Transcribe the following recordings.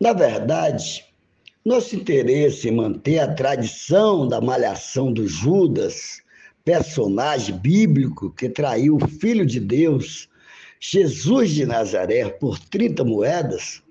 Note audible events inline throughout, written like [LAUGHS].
Na verdade, nosso interesse em manter a tradição da malhação do Judas, personagem bíblico que traiu o Filho de Deus, Jesus de Nazaré, por 30 moedas,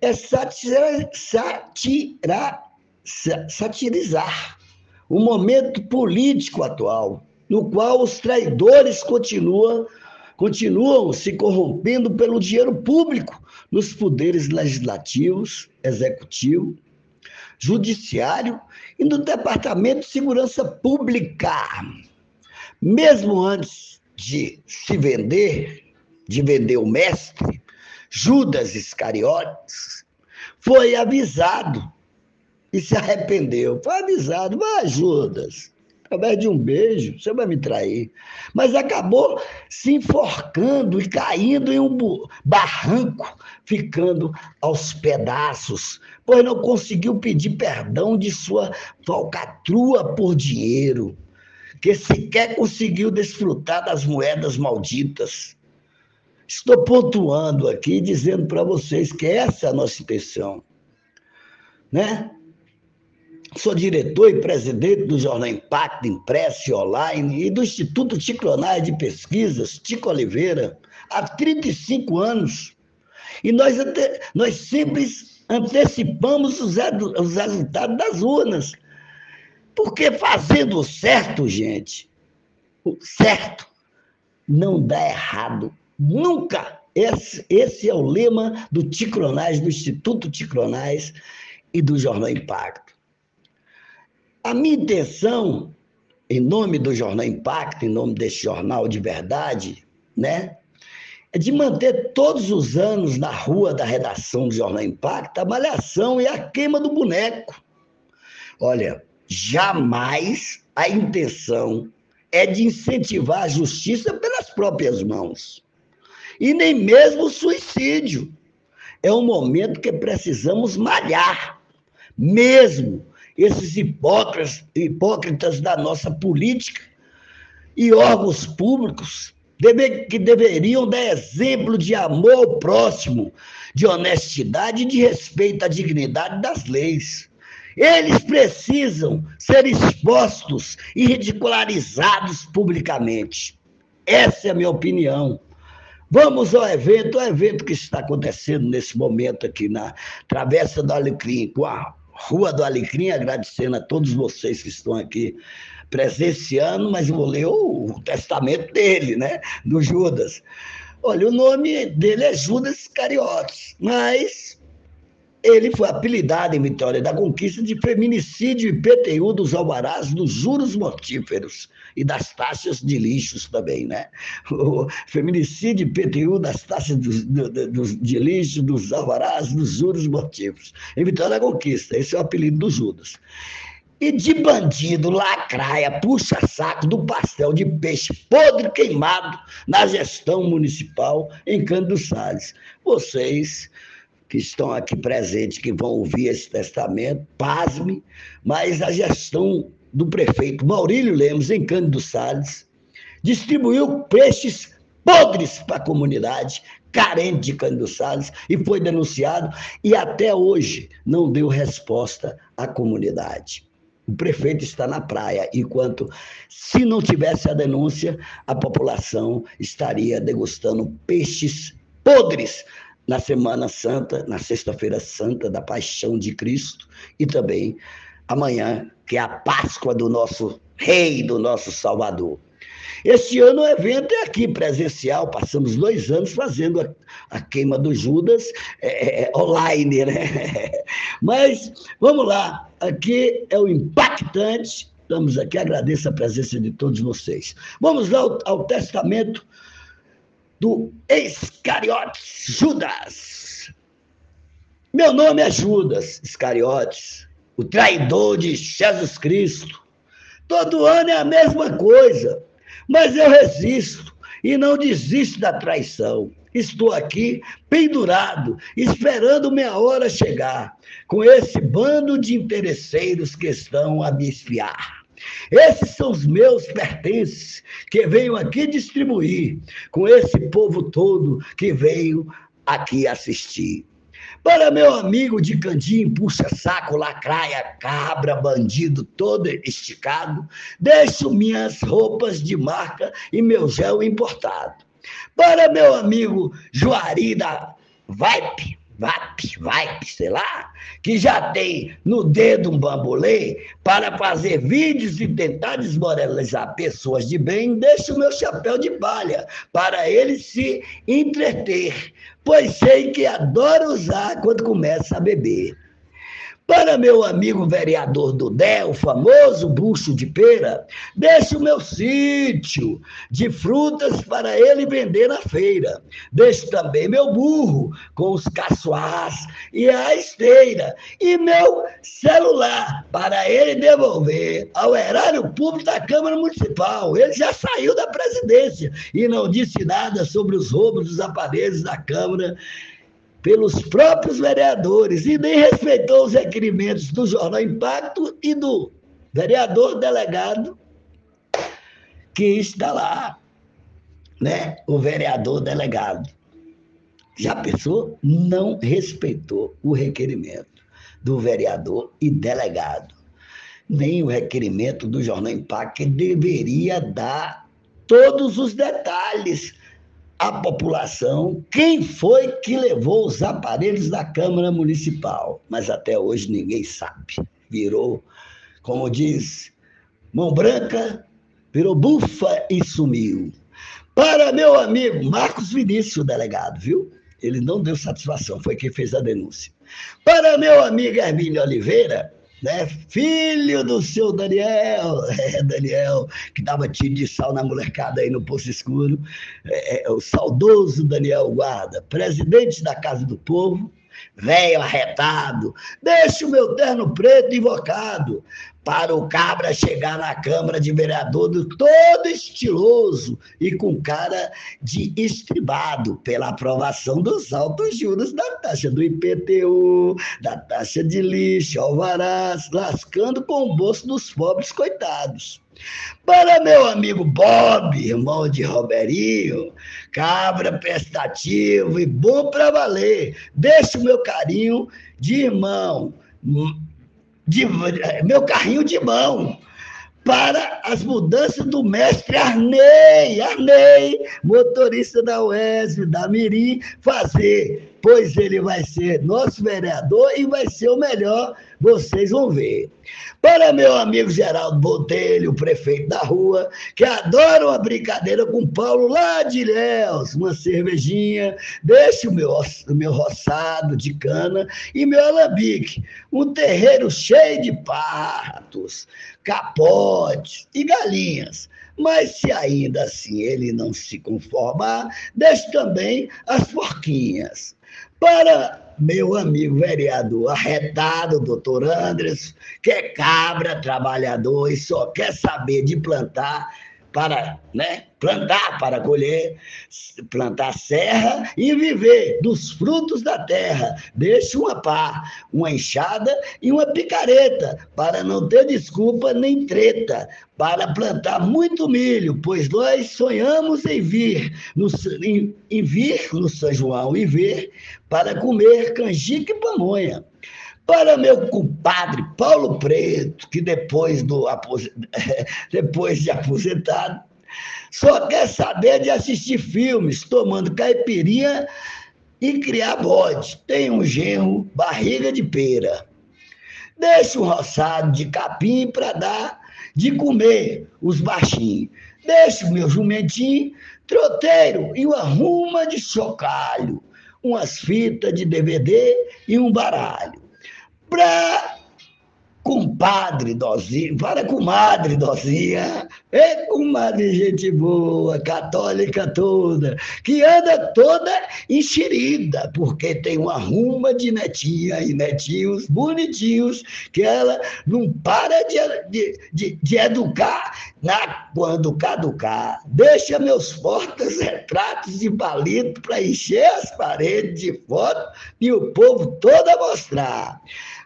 é satirar, satirizar o momento político atual, no qual os traidores continuam, continuam se corrompendo pelo dinheiro público nos poderes legislativos, executivo, judiciário e no Departamento de Segurança Pública. Mesmo antes de se vender, de vender o mestre, Judas Iscariotes foi avisado e se arrependeu. Foi avisado, vai, Judas, através de um beijo, você vai me trair. Mas acabou se enforcando e caindo em um barranco, ficando aos pedaços, pois não conseguiu pedir perdão de sua falcatrua por dinheiro, que sequer conseguiu desfrutar das moedas malditas. Estou pontuando aqui, dizendo para vocês que essa é a nossa intenção. Né? Sou diretor e presidente do Jornal Impacto Impresso Online e do Instituto Ticlonais de Pesquisas, Tico Oliveira, há 35 anos. E nós, nós sempre antecipamos os, os resultados das urnas. Porque fazendo certo, gente, o certo não dá errado. Nunca. Esse, esse é o lema do Ticronais, do Instituto Ticronais e do Jornal Impacto. A minha intenção, em nome do Jornal Impacto, em nome desse jornal de verdade, né, é de manter todos os anos na rua da redação do Jornal Impacto a malhação e a queima do boneco. Olha, jamais a intenção é de incentivar a justiça pelas próprias mãos. E nem mesmo o suicídio. É um momento que precisamos malhar, mesmo esses hipócritas, hipócritas da nossa política e órgãos públicos que deveriam dar exemplo de amor ao próximo, de honestidade e de respeito à dignidade das leis. Eles precisam ser expostos e ridicularizados publicamente. Essa é a minha opinião. Vamos ao evento, o evento que está acontecendo nesse momento aqui na Travessa do Alecrim, com a Rua do Alecrim, agradecendo a todos vocês que estão aqui presenciando, mas vou ler o, testamento dele, né? Do Judas. Olha, o nome dele é Judas Iscariotes, mas ele foi apelidado em Vitória da Conquista de feminicídio e PTU dos alvarás dos juros mortíferos e das taxas de lixos também, né? O feminicídio e PTU das taxas do, do, do, de lixo, dos alvarás, dos juros mortíferos. Em Vitória da Conquista, esse é o apelido do Judas. E de bandido, lacraia, puxa-saco do pastel de peixe podre queimado na gestão municipal em Cândido Salles. Vocês que estão aqui presentes, que vão ouvir esse testamento, pasme, mas a gestão do prefeito Maurílio Lemos, em Cândido Salles, distribuiu peixes podres para a comunidade, carente de Cândido Salles, e foi denunciado, e até hoje não deu resposta à comunidade. O prefeito está na praia, enquanto, se não tivesse a denúncia, a população estaria degustando peixes podres na Semana Santa, na Sexta-feira Santa da Paixão de Cristo e também amanhã, que é a Páscoa do nosso Rei, do nosso Salvador. Este ano o evento é aqui, presencial, passamos dois anos fazendo a, a queima do Judas é, é, é online, né? [LAUGHS] Mas vamos lá, aqui é o impactante. Estamos aqui, agradeço a presença de todos vocês. Vamos lá ao, ao testamento do Iscariotes Judas. Meu nome é Judas Iscariotes, o traidor de Jesus Cristo. Todo ano é a mesma coisa, mas eu resisto e não desisto da traição. Estou aqui pendurado, esperando minha hora chegar, com esse bando de interesseiros que estão a me espiar. Esses são os meus pertences que venho aqui distribuir com esse povo todo que veio aqui assistir. Para meu amigo de candim, puxa saco, lacraia, cabra, bandido todo esticado, deixo minhas roupas de marca e meu gel importado. Para meu amigo Juari da Vipe, VAP, VAP, sei lá, que já tem no dedo um bambolê para fazer vídeos e tentar desmoralizar pessoas de bem, deixo o meu chapéu de palha para ele se entreter, pois sei que adora usar quando começa a beber. Para meu amigo vereador Dudé, o famoso bucho de pera, deixe o meu sítio de frutas para ele vender na feira. Deixe também meu burro com os caçoás e a esteira. E meu celular para ele devolver ao erário público da Câmara Municipal. Ele já saiu da presidência e não disse nada sobre os roubos dos aparelhos da Câmara pelos próprios vereadores e nem respeitou os requerimentos do Jornal Impacto e do vereador delegado que está lá, né? O vereador delegado. Já pensou? Não respeitou o requerimento do vereador e delegado, nem o requerimento do Jornal Impacto, que deveria dar todos os detalhes a população quem foi que levou os aparelhos da Câmara Municipal. Mas até hoje ninguém sabe. Virou, como diz, mão branca, virou bufa e sumiu. Para meu amigo Marcos Vinícius, o delegado, viu? Ele não deu satisfação, foi quem fez a denúncia. Para meu amigo Hermínio Oliveira, né? Filho do seu Daniel, [LAUGHS] é, Daniel, que dava tiro de sal na molecada aí no Poço Escuro, é, é, o saudoso Daniel Guarda, presidente da Casa do Povo, velho arretado, deixa o meu terno preto invocado, para o cabra chegar na Câmara de Vereador todo estiloso e com cara de estribado pela aprovação dos altos juros da taxa do IPTU, da taxa de lixo, alvarás, lascando com o bolso dos pobres coitados. Para meu amigo Bob, irmão de Roberinho, cabra prestativo e bom para valer, deixa o meu carinho de irmão de, meu carrinho de mão para as mudanças do mestre Arnei, Arnei, motorista da UESB, da Mirim, fazer, pois ele vai ser nosso vereador e vai ser o melhor, vocês vão ver. Para meu amigo Geraldo Botelho, prefeito da rua, que adora uma brincadeira com Paulo lá de Ilhéus, uma cervejinha, deixe o meu, o meu roçado de cana e meu alambique, um terreiro cheio de patos, capotes e galinhas. Mas se ainda assim ele não se conformar, deixe também as porquinhas. Para meu amigo vereador arretado, doutor Andres, que é cabra, trabalhador e só quer saber de plantar para né, plantar para colher, plantar serra e viver dos frutos da terra. Deixa uma pá, uma enxada e uma picareta, para não ter desculpa nem treta, para plantar muito milho, pois nós sonhamos em vir no, em, em vir no São João e ver para comer canjica e pamonha. Para meu compadre Paulo Preto, que depois, do, [LAUGHS] depois de aposentado, só quer saber de assistir filmes, tomando caipirinha e criar bode. Tem um genro, barriga de pera. Deixa um roçado de capim para dar de comer os baixinhos. Deixa o meu jumentinho troteiro e uma ruma de chocalho, umas fitas de DVD e um baralho para compadre Dozinha, para comadre Dozinha, é comadre gente boa, católica toda, que anda toda enxerida, porque tem uma ruma de netinha e netinhos bonitinhos, que ela não para de, de, de educar na, quando caducar. Deixa meus fortes [LAUGHS] retratos de palito para encher as paredes de foto e o povo todo a mostrar.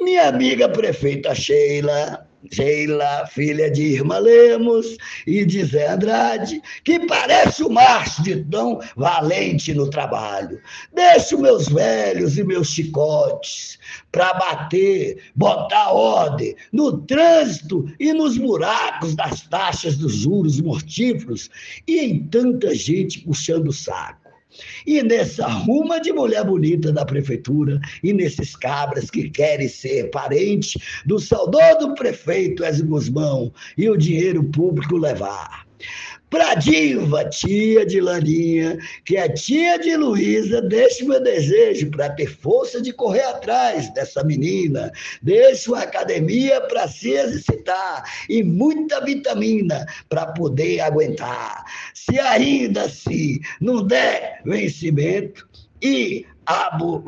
Minha amiga prefeita Sheila, Sheila, filha de Irma Lemos e de Zé Andrade, que parece o Márcio de tão valente no trabalho. Deixo meus velhos e meus chicotes para bater, botar ordem no trânsito e nos buracos das taxas dos juros mortíferos e em tanta gente puxando o saco. E nessa ruma de mulher bonita da prefeitura, e nesses cabras que querem ser parente do saudoso prefeito Ezio Guzmão e o dinheiro público levar. Pra diva, tia de Laninha, que é tia de Luísa, deixe meu desejo para ter força de correr atrás dessa menina. Deixe uma academia para se exercitar e muita vitamina para poder aguentar. Se ainda assim não der vencimento, e [LAUGHS] a, bu,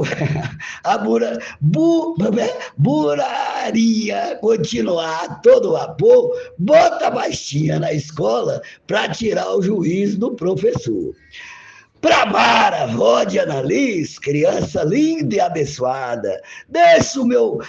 a bura, bu, buraria continuar todo vapor, bota baixinha na escola para tirar o juiz do professor. Para Mara, vó de Annalise, criança linda e abençoada, deixa o meu,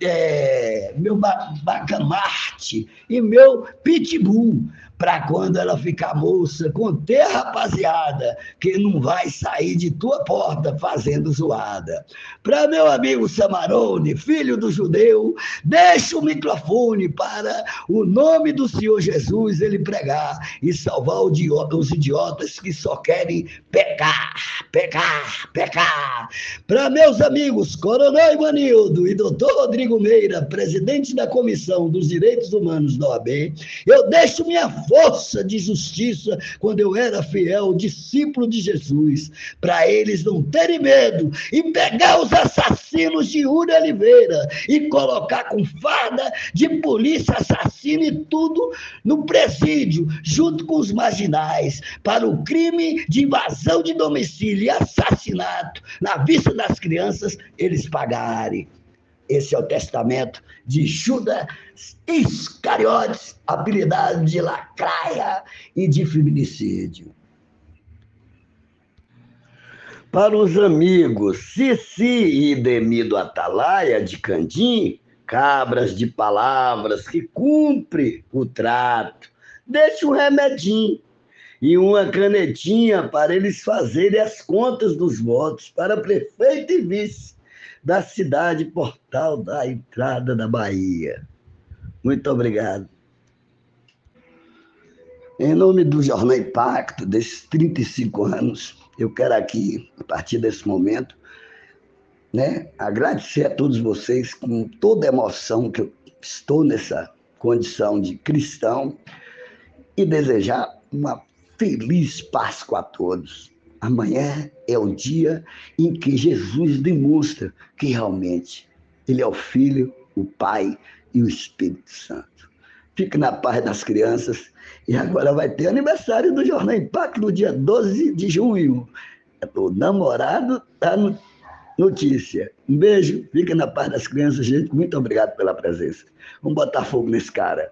é, meu bacamarte e meu pitbull para quando ela ficar moça, conter rapaziada, que não vai sair de tua porta fazendo zoada. Para meu amigo Samarone, filho do judeu, deixa o microfone para o nome do Senhor Jesus ele pregar e salvar os idiotas que só querem pecar, pecar, pecar. Para meus amigos Coronel Ivanildo e doutor Rodrigo Meira, presidente da Comissão dos Direitos Humanos da OAB, eu deixo minha força de justiça quando eu era fiel discípulo de Jesus, para eles não terem medo e pegar os assassinos de Uri Oliveira e colocar com farda de polícia assassina e tudo no presídio, junto com os marginais, para o crime de invasão de domicílio e assassinato na vista das crianças eles pagarem. Esse é o testamento de Judas Iscariotes, habilidade de lacraia e de feminicídio. Para os amigos Cici e Demido Atalaia de Candim, cabras de palavras que cumpre o trato, deixe um remedinho e uma canetinha para eles fazerem as contas dos votos para prefeito e vice da cidade portal da entrada da Bahia. Muito obrigado. Em nome do Jornal Impacto, desses 35 anos, eu quero aqui, a partir desse momento, né, agradecer a todos vocês com toda a emoção que eu estou nessa condição de cristão e desejar uma feliz Páscoa a todos. Amanhã é o dia em que Jesus demonstra que realmente Ele é o Filho, o Pai e o Espírito Santo. Fique na paz das crianças. E agora vai ter aniversário do Jornal Impacto no dia 12 de junho. O namorado da notícia. Um beijo, fique na paz das crianças, gente. Muito obrigado pela presença. Vamos botar fogo nesse cara.